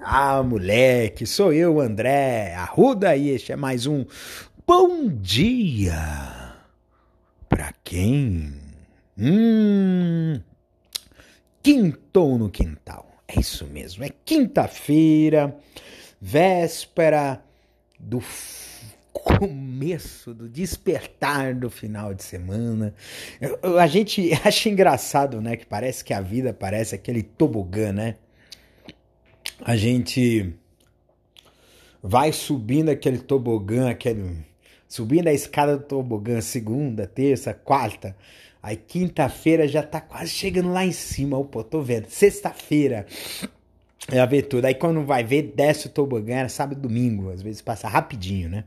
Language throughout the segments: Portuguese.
Ah, moleque, sou eu, André Arruda, e este é mais um Bom Dia. Pra quem? Hum. Quintou no quintal. É isso mesmo, é quinta-feira, véspera do começo do despertar do final de semana. Eu- eu- a gente acha engraçado, né? Que parece que a vida parece aquele tobogã, né? A gente vai subindo aquele tobogã, aquele subindo a escada do tobogã, segunda, terça, quarta. Aí quinta-feira já tá quase chegando lá em cima. Opa, tô vendo. Sexta-feira. É ver tudo. Aí quando vai ver, desce o tobogã, era sábado e domingo. Às vezes passa rapidinho, né?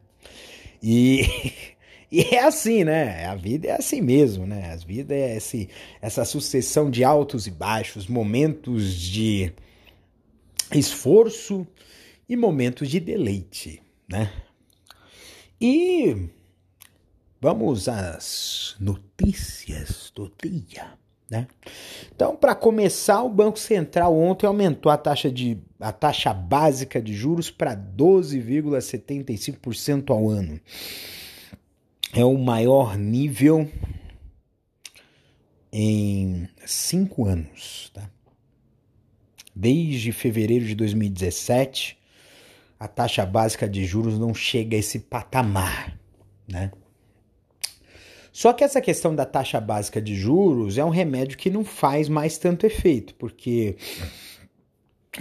E, e é assim, né? A vida é assim mesmo, né? A vida é esse, essa sucessão de altos e baixos, momentos de esforço e momentos de deleite, né? E vamos às notícias do dia, né? Então, para começar, o Banco Central ontem aumentou a taxa, de, a taxa básica de juros para 12,75% ao ano. É o maior nível em cinco anos. Tá? Desde fevereiro de 2017, a taxa básica de juros não chega a esse patamar. Né? Só que essa questão da taxa básica de juros é um remédio que não faz mais tanto efeito, porque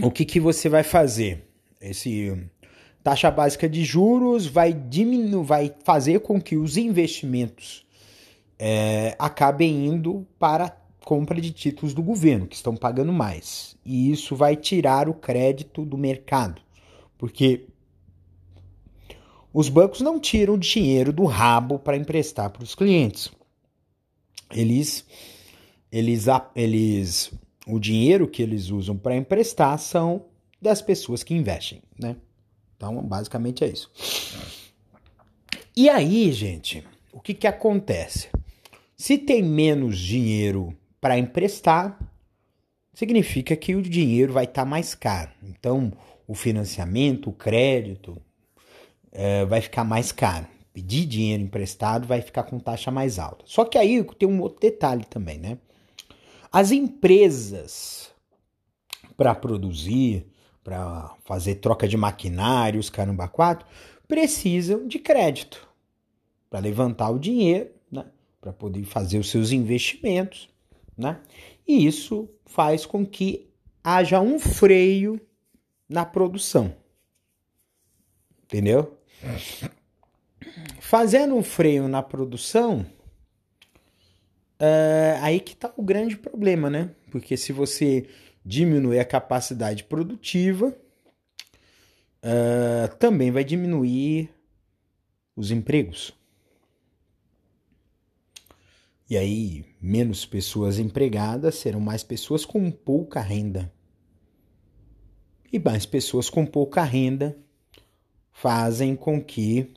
o que, que você vai fazer? Esse taxa básica de juros vai diminuir, vai fazer com que os investimentos é, acabem indo para compra de títulos do governo, que estão pagando mais. E isso vai tirar o crédito do mercado, porque os bancos não tiram dinheiro do rabo para emprestar para os clientes. Eles, eles, eles, o dinheiro que eles usam para emprestar são das pessoas que investem, né? Então, basicamente é isso. E aí, gente, o que que acontece? Se tem menos dinheiro para emprestar, significa que o dinheiro vai estar tá mais caro. Então, o financiamento, o crédito, é, vai ficar mais caro. Pedir dinheiro emprestado vai ficar com taxa mais alta. Só que aí tem um outro detalhe também, né? As empresas para produzir, para fazer troca de maquinários, caramba, quatro, precisam de crédito para levantar o dinheiro, né? Para poder fazer os seus investimentos, né? E isso faz com que haja um freio na produção. Entendeu? Fazendo um freio na produção, é aí que está o grande problema, né? Porque se você diminuir a capacidade produtiva, é, também vai diminuir os empregos. E aí, menos pessoas empregadas serão mais pessoas com pouca renda. E mais pessoas com pouca renda fazem com que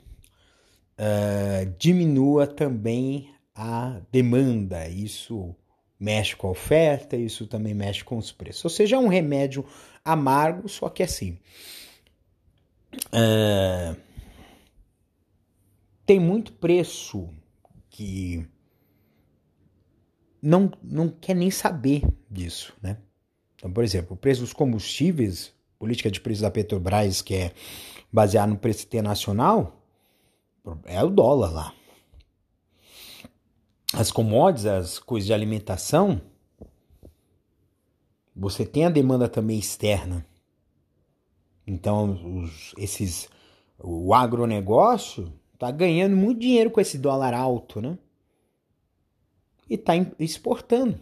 uh, diminua também a demanda. Isso mexe com a oferta, isso também mexe com os preços. Ou seja, é um remédio amargo, só que assim. Uh, tem muito preço que não, não quer nem saber disso, né? Então, por exemplo, o preço dos combustíveis, política de preço da Petrobras, que é baseado no preço internacional, é o dólar lá. As commodities, as coisas de alimentação, você tem a demanda também externa. Então, os, esses, o agronegócio está ganhando muito dinheiro com esse dólar alto, né? E está exportando.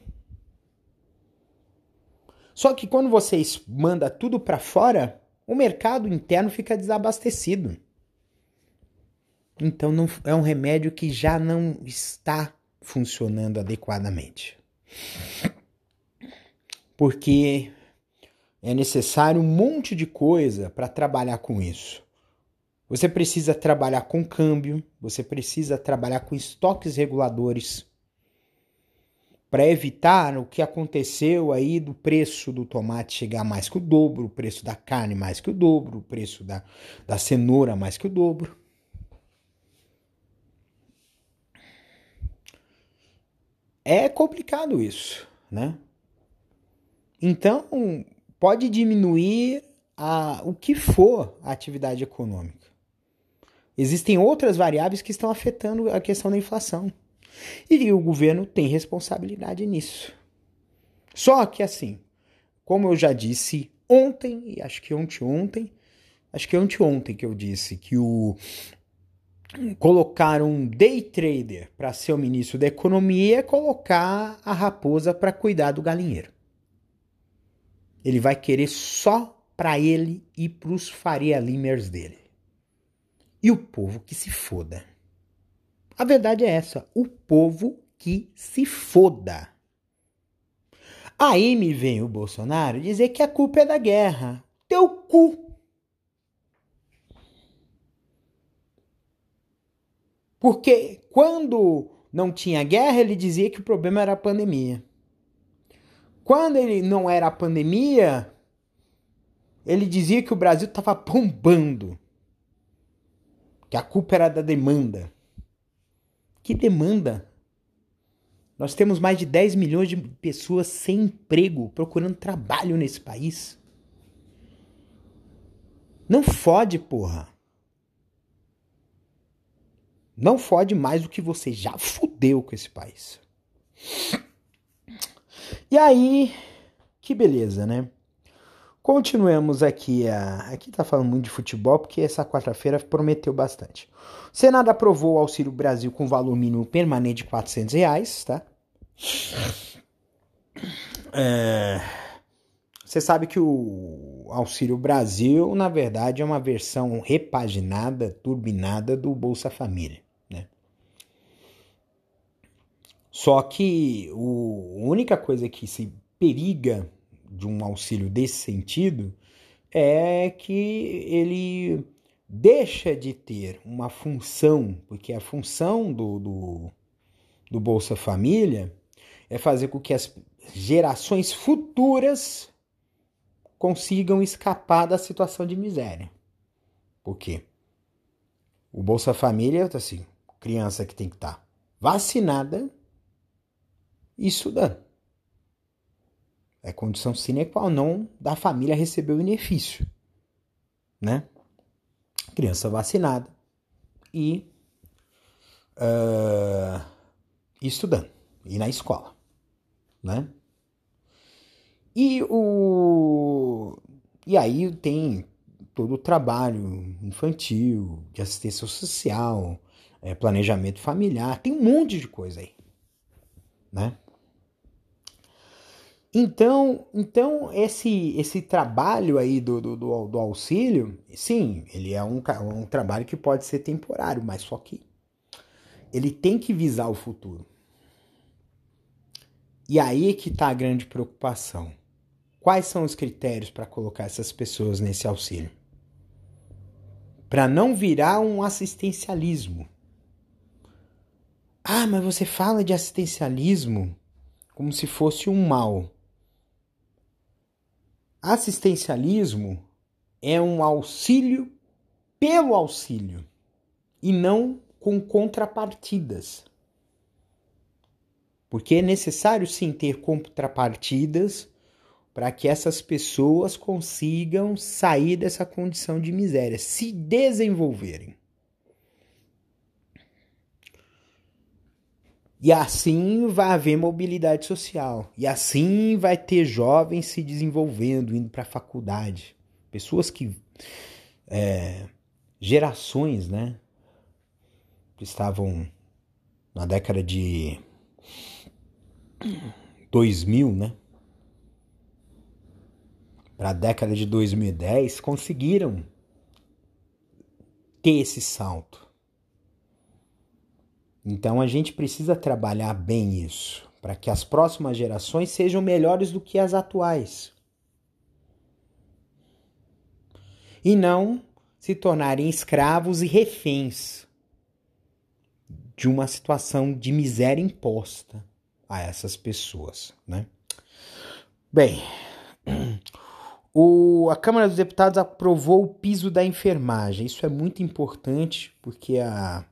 Só que quando você manda tudo para fora, o mercado interno fica desabastecido. Então não, é um remédio que já não está funcionando adequadamente. Porque é necessário um monte de coisa para trabalhar com isso. Você precisa trabalhar com câmbio, você precisa trabalhar com estoques reguladores para evitar o que aconteceu aí do preço do tomate chegar mais que o dobro, o preço da carne mais que o dobro, o preço da, da cenoura mais que o dobro. É complicado isso, né? Então, pode diminuir a, o que for a atividade econômica. Existem outras variáveis que estão afetando a questão da inflação. E o governo tem responsabilidade nisso. Só que assim, como eu já disse ontem, e acho que ontem ontem, acho que ontem que eu disse que o colocar um day trader para ser o ministro da economia é colocar a raposa para cuidar do galinheiro. Ele vai querer só para ele e para os Faria Limers dele. E o povo que se foda. A verdade é essa: o povo que se foda. Aí me vem o Bolsonaro dizer que a culpa é da guerra. Teu cu. Porque quando não tinha guerra, ele dizia que o problema era a pandemia. Quando ele não era a pandemia, ele dizia que o Brasil estava bombando. Que a culpa era da demanda. Que demanda? Nós temos mais de 10 milhões de pessoas sem emprego, procurando trabalho nesse país. Não fode, porra. Não fode mais do que você já fudeu com esse país. E aí, que beleza, né? Continuemos aqui. A... Aqui tá falando muito de futebol, porque essa quarta-feira prometeu bastante. O Senado aprovou o Auxílio Brasil com valor mínimo permanente de 400 reais, tá? É... Você sabe que o Auxílio Brasil, na verdade, é uma versão repaginada, turbinada do Bolsa Família. Só que o, a única coisa que se periga de um auxílio desse sentido é que ele deixa de ter uma função, porque a função do, do, do Bolsa Família é fazer com que as gerações futuras consigam escapar da situação de miséria. Por quê? O Bolsa Família, assim, criança que tem que estar tá vacinada e estudando. É condição sine qua non da família receber o benefício, né? Criança vacinada e uh, estudando, e na escola, né? E o e aí tem todo o trabalho infantil, de assistência social, é, planejamento familiar, tem um monte de coisa aí, né? Então, então esse, esse trabalho aí do, do, do, auxílio, sim, ele é um, um trabalho que pode ser temporário, mas só que ele tem que visar o futuro. E aí é que está a grande preocupação. Quais são os critérios para colocar essas pessoas nesse auxílio? Para não virar um assistencialismo. Ah, mas você fala de assistencialismo como se fosse um mal. Assistencialismo é um auxílio pelo auxílio e não com contrapartidas. Porque é necessário sim ter contrapartidas para que essas pessoas consigam sair dessa condição de miséria, se desenvolverem. E assim vai haver mobilidade social. E assim vai ter jovens se desenvolvendo, indo para a faculdade. Pessoas que. É, gerações, né? Que estavam na década de 2000, né? para a década de 2010 conseguiram ter esse salto. Então a gente precisa trabalhar bem isso, para que as próximas gerações sejam melhores do que as atuais. E não se tornarem escravos e reféns de uma situação de miséria imposta a essas pessoas, né? Bem, o, a Câmara dos Deputados aprovou o piso da enfermagem. Isso é muito importante porque a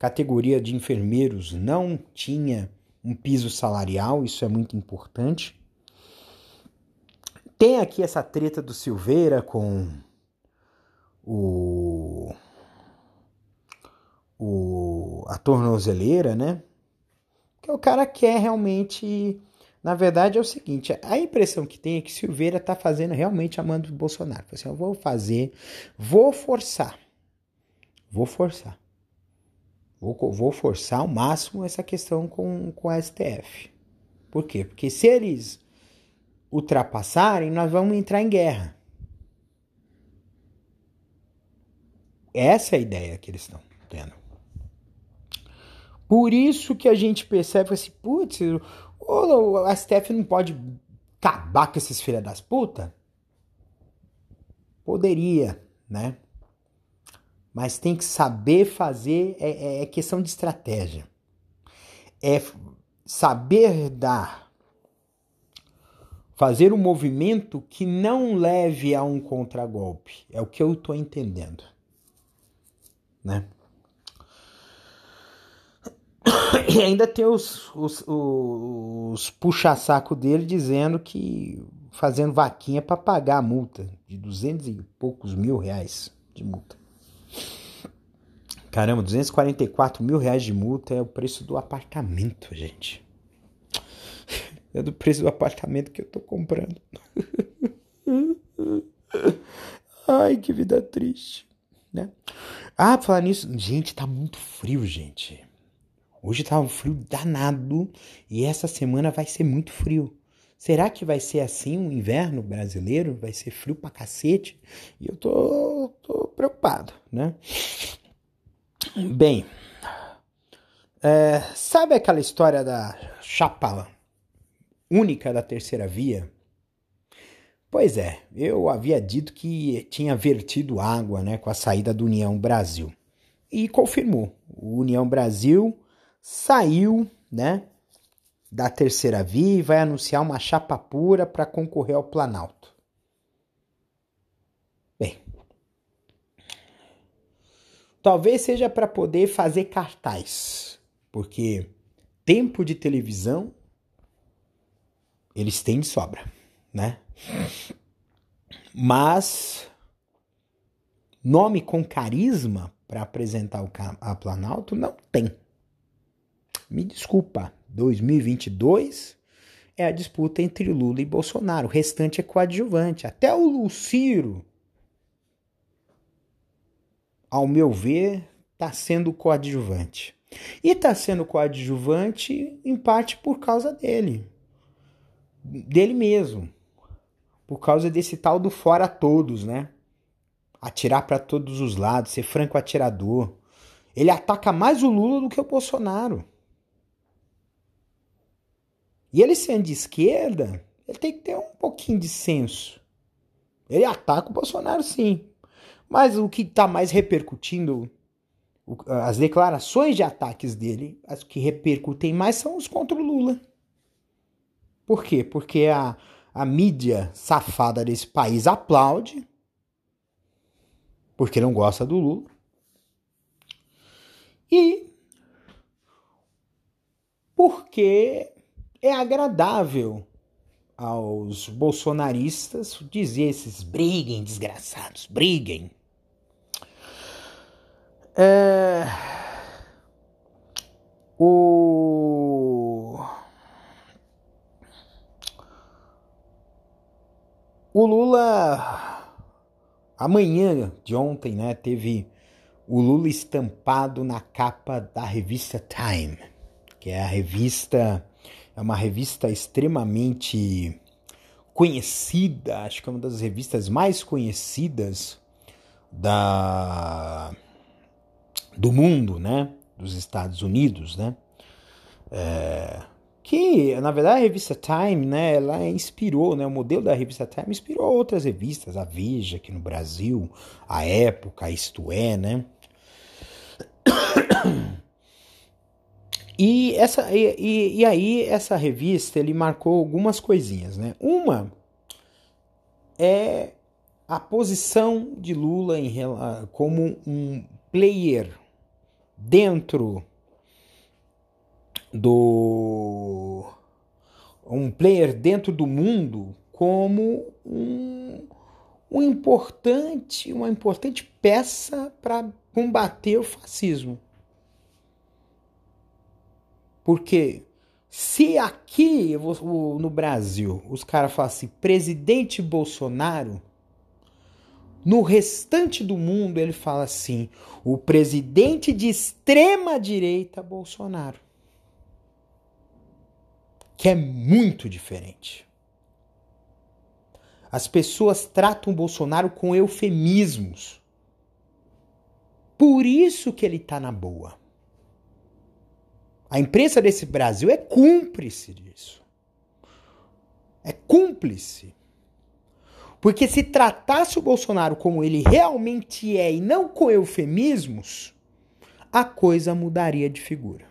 categoria de enfermeiros não tinha um piso salarial, isso é muito importante. Tem aqui essa treta do Silveira com o, o a tornozeleira, né? Que o cara quer realmente. Na verdade é o seguinte, a impressão que tem é que Silveira está fazendo realmente amando o Bolsonaro. Assim, eu vou fazer, vou forçar, vou forçar. Vou, vou forçar ao máximo essa questão com, com a STF. Por quê? Porque se eles ultrapassarem, nós vamos entrar em guerra. Essa é a ideia que eles estão tendo. Por isso que a gente percebe assim, putz, o STF não pode acabar com esses filha das putas? Poderia, né? Mas tem que saber fazer, é, é, é questão de estratégia. É saber dar, fazer um movimento que não leve a um contragolpe. É o que eu estou entendendo né? E ainda tem os, os, os puxa-saco dele dizendo que fazendo vaquinha para pagar a multa de duzentos e poucos mil reais de multa. Caramba, 244 mil reais de multa é o preço do apartamento, gente. É do preço do apartamento que eu tô comprando. Ai, que vida triste, né? Ah, falar nisso. Gente, tá muito frio, gente. Hoje tá um frio danado e essa semana vai ser muito frio. Será que vai ser assim o um inverno brasileiro? Vai ser frio pra cacete? E eu tô, tô preocupado, né? Bem, é, sabe aquela história da chapa única da terceira via? Pois é, eu havia dito que tinha vertido água né, com a saída do União Brasil. E confirmou. O União Brasil saiu né, da terceira via e vai anunciar uma chapa pura para concorrer ao Planalto. Bem, talvez seja para poder fazer cartaz, porque tempo de televisão eles têm de sobra, né? Mas nome com carisma para apresentar o a Planalto não tem. Me desculpa, 2022 é a disputa entre Lula e Bolsonaro. O restante é coadjuvante. Até o Luciro, ao meu ver, está sendo coadjuvante. E está sendo coadjuvante em parte por causa dele. Dele mesmo por causa desse tal do fora todos, né? Atirar para todos os lados, ser franco atirador. Ele ataca mais o Lula do que o Bolsonaro. E ele sendo de esquerda, ele tem que ter um pouquinho de senso. Ele ataca o Bolsonaro, sim. Mas o que está mais repercutindo, as declarações de ataques dele, as que repercutem mais são os contra o Lula. Por quê? Porque a, a mídia safada desse país aplaude, porque não gosta do Lula. E porque é agradável aos bolsonaristas dizer esses briguem, desgraçados, briguem. É... O O Lula, amanhã de ontem, né, teve o Lula estampado na capa da revista Time, que é a revista, é uma revista extremamente conhecida, acho que é uma das revistas mais conhecidas da do mundo, né? Dos Estados Unidos, né? É, que na verdade a revista Time, né, ela inspirou, né, o modelo da revista Time inspirou outras revistas, a Veja aqui no Brasil, a Época, a Isto É, né? E, essa, e, e aí essa revista ele marcou algumas coisinhas, né? Uma é a posição de Lula em, como um player dentro do um player dentro do mundo como um, um importante uma importante peça para combater o fascismo. Porque se aqui no Brasil os caras falam assim, presidente Bolsonaro, no restante do mundo ele fala assim, o presidente de extrema direita Bolsonaro. Que é muito diferente. As pessoas tratam Bolsonaro com eufemismos. Por isso que ele tá na boa. A imprensa desse Brasil é cúmplice disso. É cúmplice. Porque se tratasse o Bolsonaro como ele realmente é e não com eufemismos, a coisa mudaria de figura.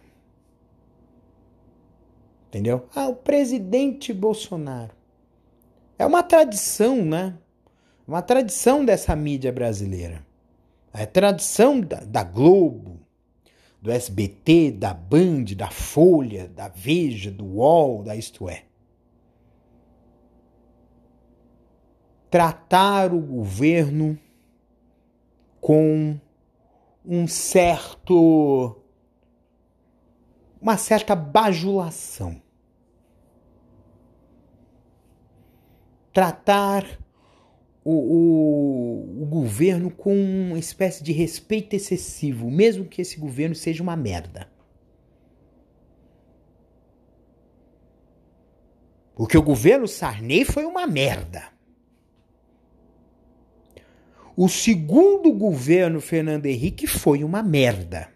Entendeu? Ah, o presidente Bolsonaro. É uma tradição, né? Uma tradição dessa mídia brasileira. É tradição da, da Globo, do SBT, da Band, da Folha, da Veja, do UOL, da Isto É. Tratar o governo com um certo uma certa bajulação. Tratar o, o, o, governo com uma espécie de respeito excessivo, mesmo que esse governo seja uma merda. Porque o governo Sarney foi uma merda. O segundo governo Fernando Henrique foi uma merda.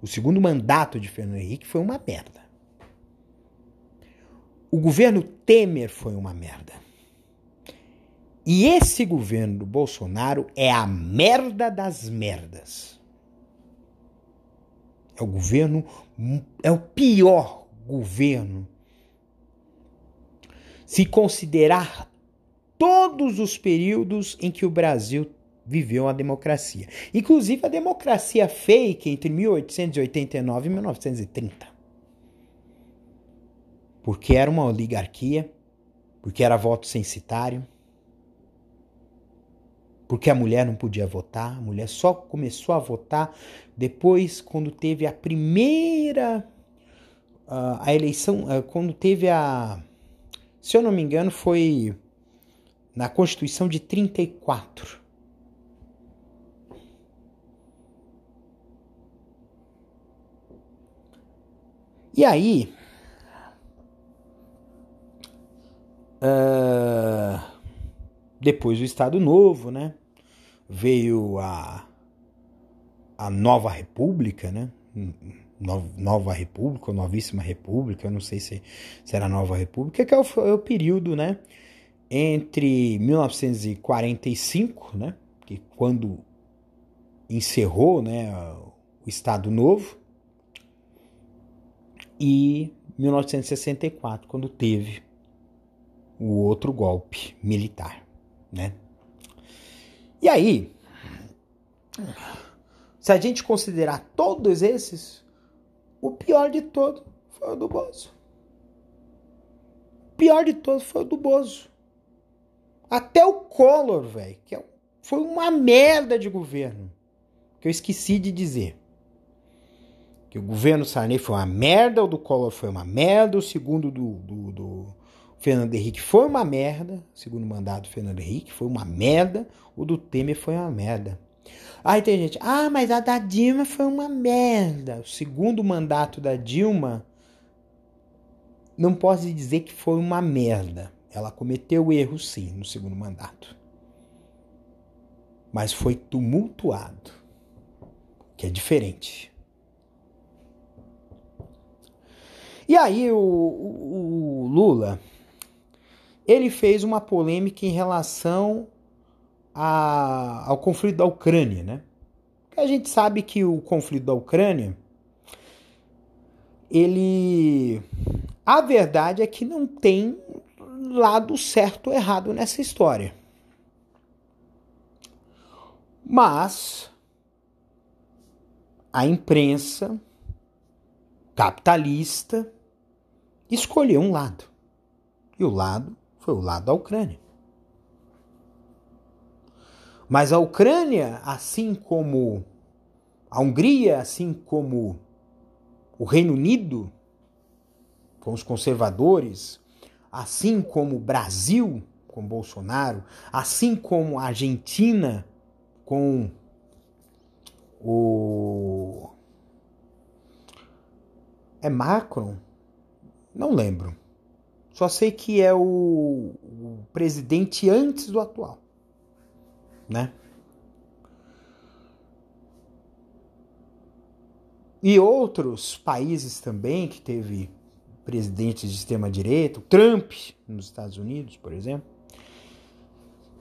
O segundo mandato de Fernando Henrique foi uma merda. O governo Temer foi uma merda. E esse governo do Bolsonaro é a merda das merdas. É o governo, é o pior governo. Se considerar todos os períodos em que o Brasil viveu a democracia. Inclusive a democracia fake entre 1889 e 1930. Porque era uma oligarquia, porque era voto censitário porque a mulher não podia votar, a mulher só começou a votar depois quando teve a primeira uh, a eleição, uh, quando teve a se eu não me engano foi na Constituição de 34. E aí, uh, depois do Estado Novo, né? veio a, a Nova República, né? Nova República, Novíssima República, eu não sei se, se era Nova República, que é o, é o período, né? Entre 1945, né? Que quando encerrou, né? O Estado Novo, e 1964, quando teve o outro golpe militar, né? E aí, se a gente considerar todos esses, o pior de todo foi o do Bozo. O pior de todo foi o do Bozo. Até o Collor, velho, que é, foi uma merda de governo. Que eu esqueci de dizer. Que o governo Sarney foi uma merda, o do Collor foi uma merda, o segundo do, do, do Fernando Henrique foi uma merda, segundo mandato do Fernando Henrique foi uma merda, o do Temer foi uma merda. Aí tem gente, ah, mas a da Dilma foi uma merda. O segundo mandato da Dilma não posso dizer que foi uma merda. Ela cometeu erros sim no segundo mandato. Mas foi tumultuado, que é diferente. E aí o, o, o Lula ele fez uma polêmica em relação a, ao conflito da Ucrânia, né? A gente sabe que o conflito da Ucrânia, ele, a verdade é que não tem lado certo ou errado nessa história. Mas a imprensa capitalista escolheu um lado. E o lado foi o lado da Ucrânia. Mas a Ucrânia, assim como a Hungria, assim como o Reino Unido, com os conservadores, assim como o Brasil, com Bolsonaro, assim como a Argentina, com o. É Macron? Não lembro. Só sei que é o, o presidente antes do atual, né? E outros países também que teve presidentes de extrema direita, Trump nos Estados Unidos, por exemplo.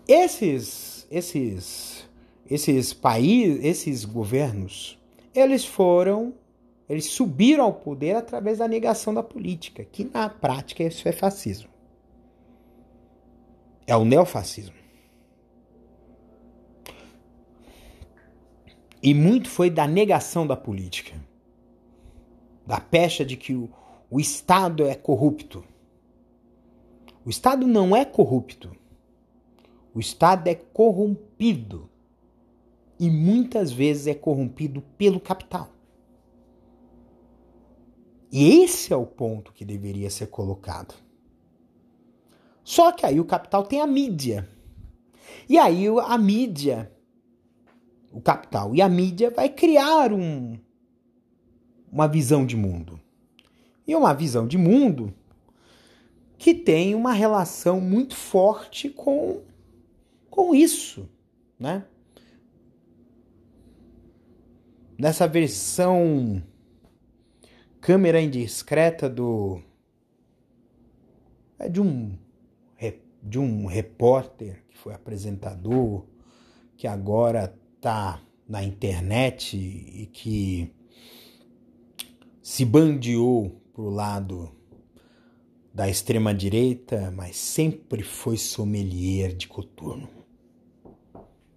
Esses esses esses países, esses governos, eles foram eles subiram ao poder através da negação da política, que na prática isso é fascismo. É o neofascismo. E muito foi da negação da política. Da pecha de que o, o Estado é corrupto. O Estado não é corrupto. O Estado é corrompido. E muitas vezes é corrompido pelo capital. E esse é o ponto que deveria ser colocado. Só que aí o capital tem a mídia. E aí a mídia, o capital e a mídia vai criar um, uma visão de mundo. E uma visão de mundo que tem uma relação muito forte com, com isso, né? Nessa versão câmera indiscreta do é de um de um repórter que foi apresentador que agora tá na internet e que se bandeou pro lado da extrema direita, mas sempre foi sommelier de coturno.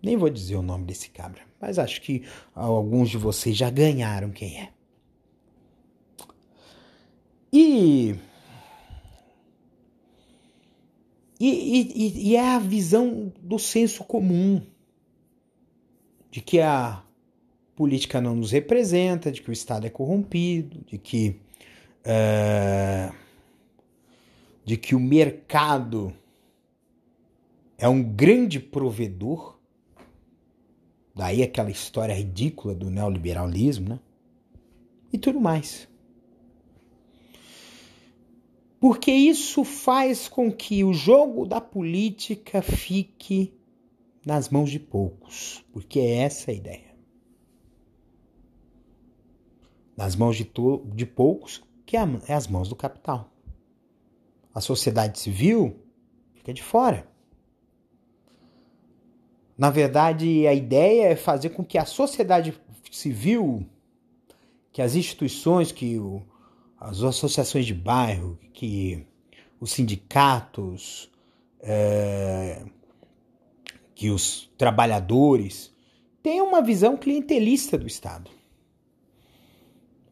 Nem vou dizer o nome desse cabra, mas acho que alguns de vocês já ganharam quem é. E, e, e, e é a visão do senso comum de que a política não nos representa, de que o Estado é corrompido, de que é, de que o mercado é um grande provedor. Daí aquela história ridícula do neoliberalismo, né? E tudo mais. Porque isso faz com que o jogo da política fique nas mãos de poucos, porque é essa a ideia. Nas mãos de, de poucos, que é, é as mãos do capital. A sociedade civil fica de fora. Na verdade, a ideia é fazer com que a sociedade civil, que as instituições, que o, as associações de bairro, que os sindicatos, é, que os trabalhadores tenham uma visão clientelista do Estado.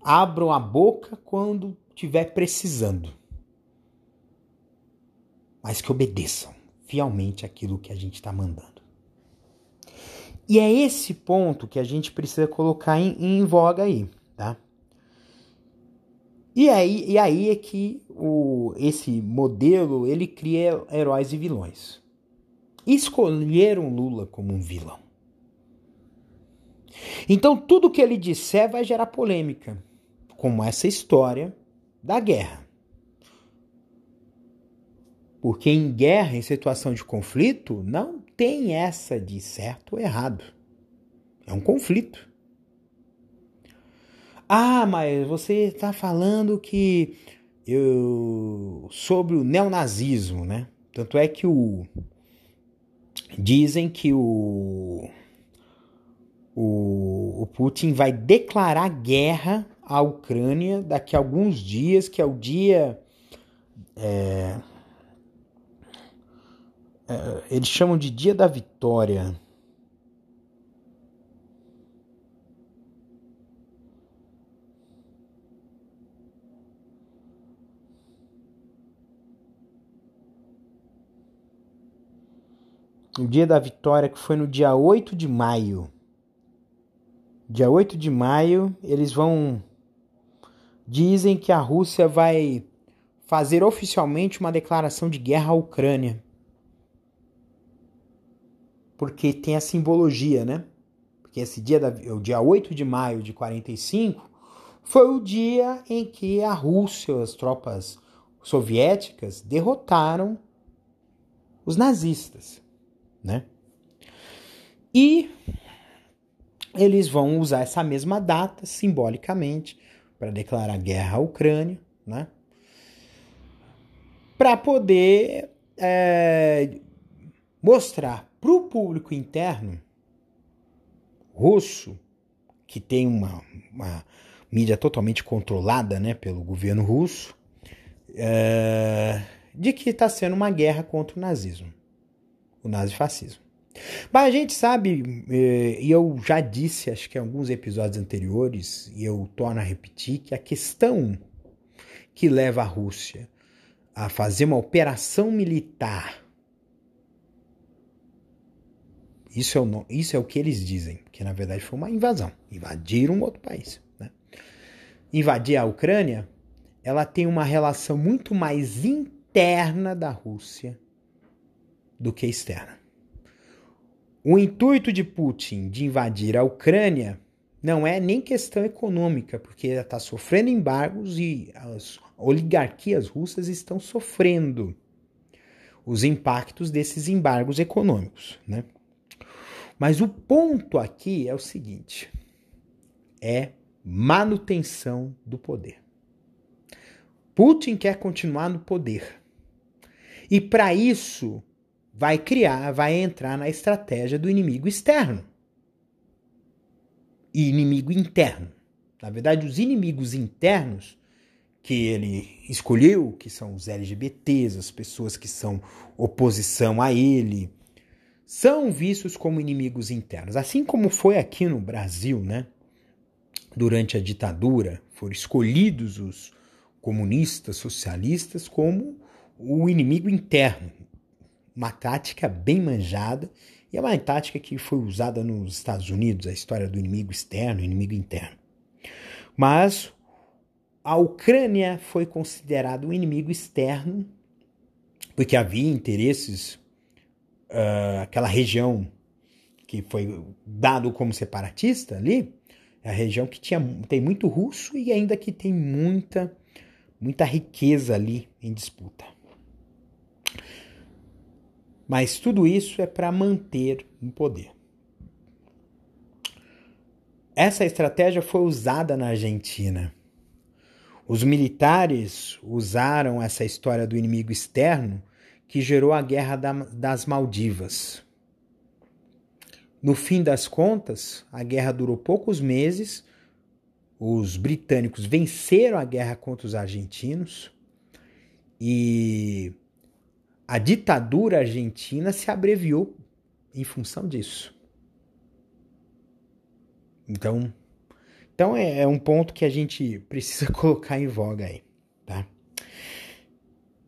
Abram a boca quando estiver precisando, mas que obedeçam fielmente aquilo que a gente está mandando. E é esse ponto que a gente precisa colocar em, em voga aí, tá? E aí, e aí é que o, esse modelo ele cria heróis e vilões. Escolheram Lula como um vilão. Então tudo que ele disser vai gerar polêmica, como essa história da guerra. Porque em guerra, em situação de conflito, não tem essa de certo ou errado. É um conflito. Ah, mas você está falando que eu sobre o neonazismo, né? Tanto é que o dizem que o o, o Putin vai declarar guerra à Ucrânia daqui a alguns dias, que é o dia é, é, eles chamam de Dia da Vitória. O Dia da Vitória, que foi no dia 8 de maio. Dia 8 de maio, eles vão. Dizem que a Rússia vai fazer oficialmente uma declaração de guerra à Ucrânia porque tem a simbologia, né? Porque esse dia, da, o dia 8 de maio de 45, foi o dia em que a Rússia, as tropas soviéticas, derrotaram os nazistas, né? E eles vão usar essa mesma data, simbolicamente, para declarar guerra à Ucrânia, né? Para poder é, mostrar para o público interno russo, que tem uma, uma mídia totalmente controlada né, pelo governo russo, é, de que está sendo uma guerra contra o nazismo, o nazifascismo. Mas a gente sabe, é, e eu já disse, acho que em alguns episódios anteriores, e eu torno a repetir, que a questão que leva a Rússia a fazer uma operação militar Isso é, o, isso é o que eles dizem, que na verdade foi uma invasão. Invadiram um outro país. Né? Invadir a Ucrânia, ela tem uma relação muito mais interna da Rússia do que externa. O intuito de Putin de invadir a Ucrânia não é nem questão econômica, porque ela está sofrendo embargos e as oligarquias russas estão sofrendo os impactos desses embargos econômicos. Né? Mas o ponto aqui é o seguinte: é manutenção do poder. Putin quer continuar no poder. E para isso vai criar, vai entrar na estratégia do inimigo externo e inimigo interno. Na verdade, os inimigos internos que ele escolheu, que são os LGBTs, as pessoas que são oposição a ele, são vistos como inimigos internos. Assim como foi aqui no Brasil, né? Durante a ditadura, foram escolhidos os comunistas, socialistas, como o inimigo interno. Uma tática bem manjada e é uma tática que foi usada nos Estados Unidos, a história do inimigo externo, inimigo interno. Mas a Ucrânia foi considerada um inimigo externo porque havia interesses uh, aquela região que foi dado como separatista ali, é a região que tinha, tem muito russo e ainda que tem muita, muita riqueza ali em disputa. Mas tudo isso é para manter o poder. Essa estratégia foi usada na Argentina. Os militares usaram essa história do inimigo externo que gerou a Guerra das Maldivas. No fim das contas, a guerra durou poucos meses. Os britânicos venceram a guerra contra os argentinos e a ditadura argentina se abreviou em função disso. Então, então é, é um ponto que a gente precisa colocar em voga aí, tá?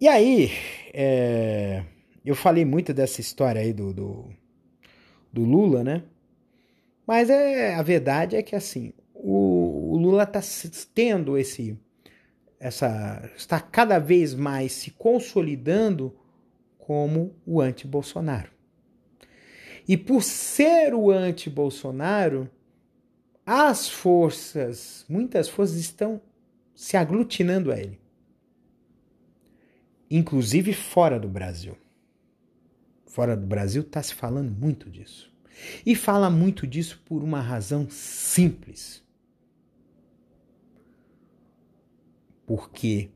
E aí, é, eu falei muito dessa história aí do, do, do, Lula, né? Mas é, a verdade é que assim, o, o Lula está tendo esse. Essa, está cada vez mais se consolidando como o anti-Bolsonaro. E por ser o anti-Bolsonaro, as forças, muitas forças estão se aglutinando a ele. inclusive fora do Brasil. Fora do Brasil está se falando muito disso. E fala muito disso por uma razão simples. Porque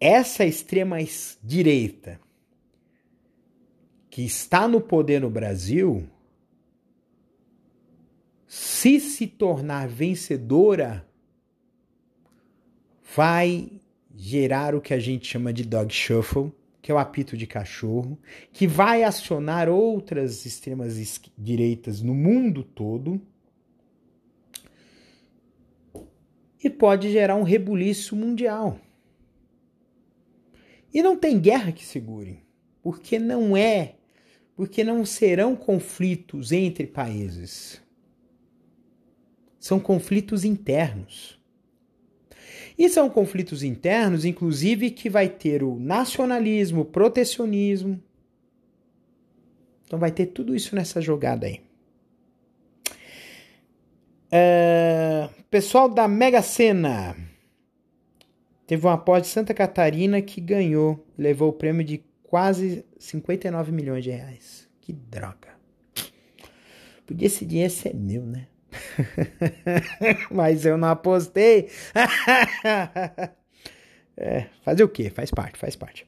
essa extrema direita que está no poder no Brasil, se se tornar vencedora, vai gerar o que a gente chama de dog shuffle, que é o apito de cachorro, que vai acionar outras extremas direitas no mundo todo e pode gerar um rebuliço mundial. E não tem guerra que segure, porque não é, porque não serão conflitos entre países. São conflitos internos. E são conflitos internos, inclusive, que vai ter o nacionalismo, o protecionismo. Então vai ter tudo isso nessa jogada aí. É, pessoal da Mega Sena. Teve uma aposta de Santa Catarina que ganhou, levou o prêmio de quase 59 milhões de reais. Que droga. Podia esse dinheiro ser meu, né? Mas eu não apostei. é, fazer o quê? Faz parte, faz parte.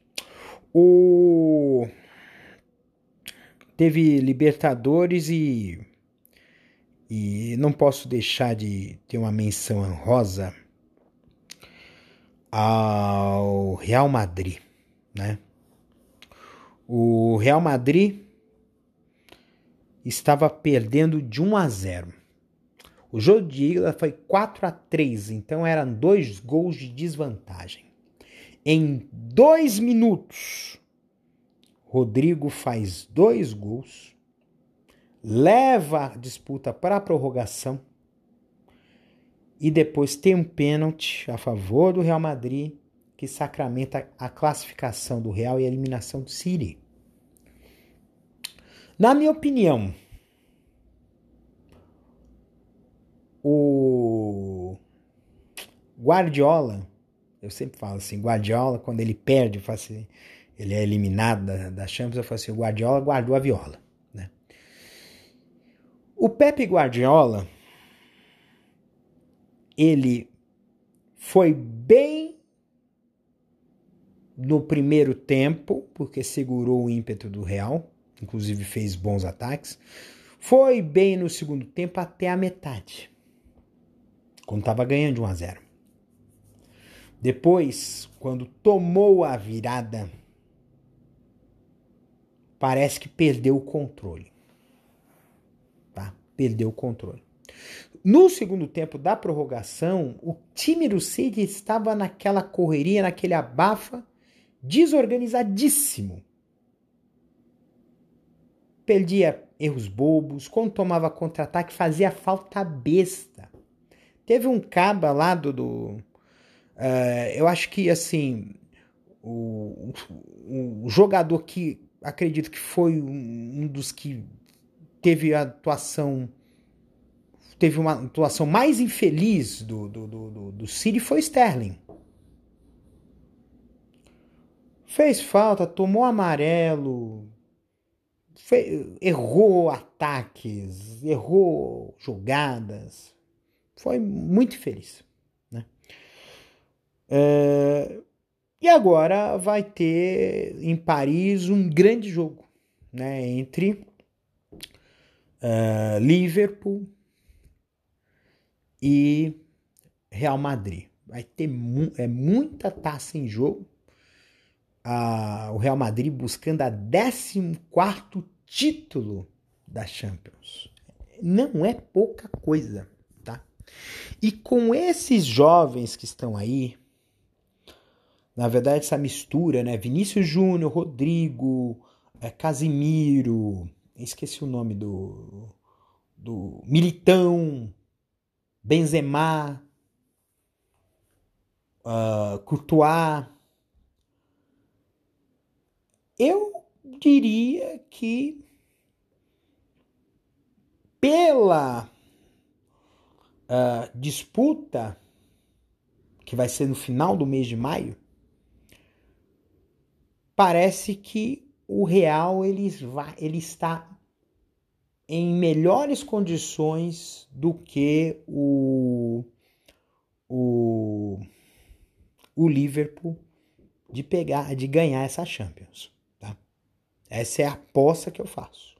O teve Libertadores e e não posso deixar de ter uma menção honrosa ao Real Madrid, né? O Real Madrid estava perdendo de 1 a 0 o jogo de ida foi 4 a 3, então eram dois gols de desvantagem. Em dois minutos, Rodrigo faz dois gols, leva a disputa para a prorrogação e depois tem um pênalti a favor do Real Madrid que sacramenta a classificação do Real e a eliminação do City. Na minha opinião, o Guardiola, eu sempre falo assim, Guardiola, quando ele perde, assim, ele é eliminado da, da Champions, eu falo assim, o Guardiola guardou a viola. Né? O Pepe Guardiola, ele foi bem no primeiro tempo, porque segurou o ímpeto do Real, inclusive fez bons ataques. Foi bem no segundo tempo até a metade quando estava ganhando de 1 a 0. Depois, quando tomou a virada, parece que perdeu o controle. Tá? Perdeu o controle. No segundo tempo da prorrogação, o time do City estava naquela correria, naquele abafa, desorganizadíssimo. Perdia erros bobos, quando tomava contra-ataque fazia falta besta. Teve um caba lá do. do uh, eu acho que assim. O, o, o, jogador que acredito que foi um, um dos que teve a atuação. Teve uma atuação mais infeliz do, do, do, do, do City foi Sterling. Fez falta, tomou amarelo, fez, errou ataques, errou jogadas foi muito feliz. Né? É, e agora vai ter em Paris um grande jogo né, entre uh, Liverpool e Real Madrid. Vai ter mu é, muita taça em jogo. Uh, o Real Madrid buscando a 14 título da Champions. Não é pouca coisa. E com esses jovens que estão aí, na verdade, essa mistura, né? Vinícius Júnior, Rodrigo, é, Casimiro, esqueci o nome do, do Militão, Benzema, uh, Courtois. Eu diria que pela uh, disputa, que vai ser no final do mês de maio, parece que o Real ele, ele está em melhores condições do que o, o, o Liverpool de pegar, de ganhar essa Champions. Tá? Essa é a aposta que eu faço.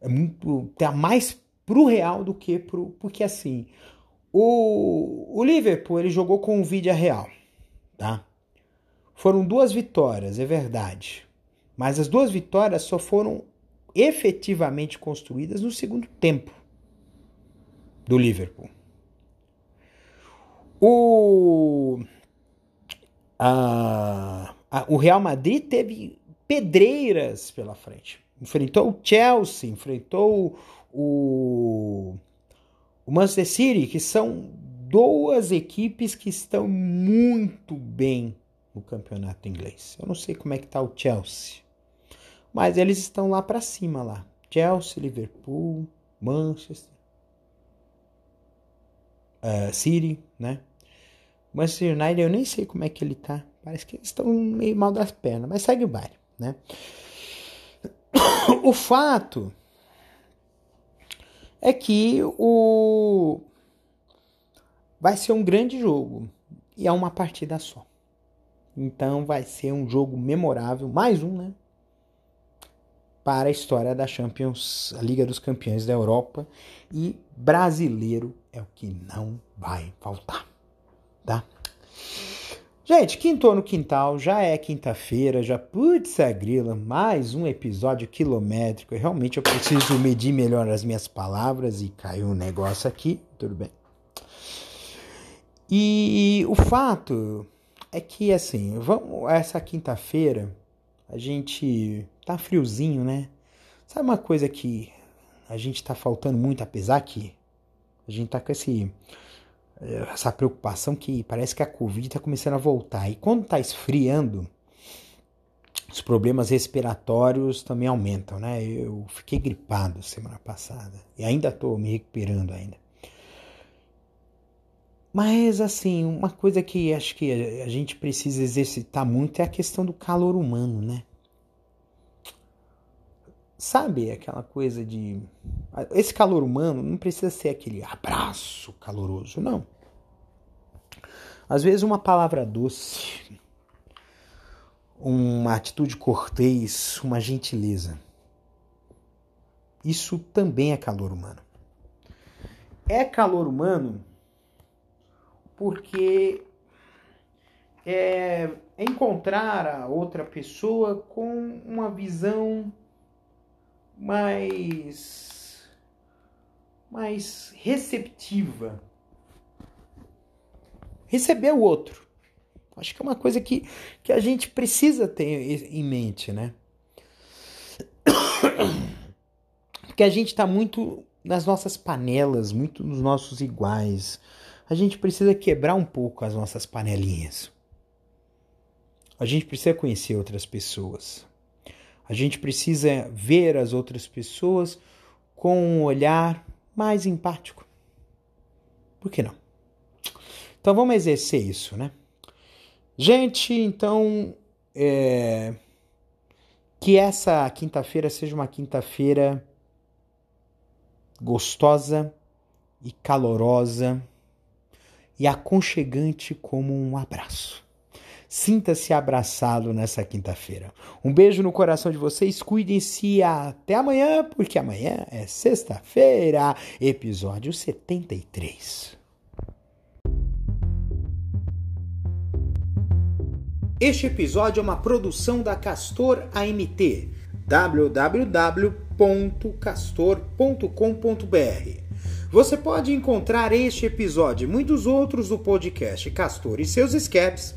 É muito, tá mais pro Real do que pro, porque assim, o, o Liverpool ele jogou com o Vídea Real, tá? Foram duas vitórias, é verdade. Mas as duas vitórias só foram efetivamente construídas no segundo tempo do Liverpool. O, a, a, o Real Madrid teve pedreiras pela frente. Enfrentou o Chelsea, enfrentou o, o Manchester City, que são duas equipes que estão muito bem no campeonato inglês. Eu não sei como é que está o Chelsea. Mas eles estão lá para cima lá. Chelsea, Liverpool, Manchester, uh, City, né? Manchester United eu nem sei como é que ele tá. Parece que eles estão meio mal das pernas, mas segue o baile, né? O fato é que o vai ser um grande jogo e é uma partida só. Então vai ser um jogo memorável, mais um, né? Para a história da Champions, a Liga dos Campeões da Europa e brasileiro é o que não vai faltar, tá? Gente, quinto no quintal, já é quinta-feira, já putz a grila, mais um episódio quilométrico. Realmente eu preciso medir melhor as minhas palavras e caiu um negócio aqui, tudo bem. E o fato é que assim, vamos essa quinta-feira a gente tá friozinho, né? Sabe uma coisa que a gente tá faltando muito, apesar que a gente tá com esse, essa preocupação que parece que a Covid tá começando a voltar. E quando tá esfriando, os problemas respiratórios também aumentam, né? Eu fiquei gripado semana passada e ainda tô me recuperando ainda. Mas assim, uma coisa que acho que a gente precisa exercitar muito é a questão do calor humano, né? Sabe aquela coisa de. Esse calor humano não precisa ser aquele abraço caloroso, não. Às vezes, uma palavra doce, uma atitude cortês, uma gentileza. Isso também é calor humano. É calor humano porque é encontrar a outra pessoa com uma visão mais mais receptiva. Receber o outro. Acho que é uma coisa que, que a gente precisa ter em mente, né? Porque a gente está muito nas nossas panelas, muito nos nossos iguais. A gente precisa quebrar um pouco as nossas panelinhas. A gente precisa conhecer outras pessoas. A gente precisa ver as outras pessoas com um olhar mais empático. Por que não? Então vamos exercer isso, né? Gente, então é... que essa quinta-feira seja uma quinta-feira gostosa e calorosa e aconchegante como um abraço. Sinta-se abraçado nessa quinta-feira. Um beijo no coração de vocês, cuidem-se até amanhã, porque amanhã é sexta-feira, episódio 73. Este episódio é uma produção da Castor AMT www.castor.com.br. Você pode encontrar este episódio e muitos outros do podcast Castor e seus escapes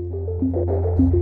Thank you.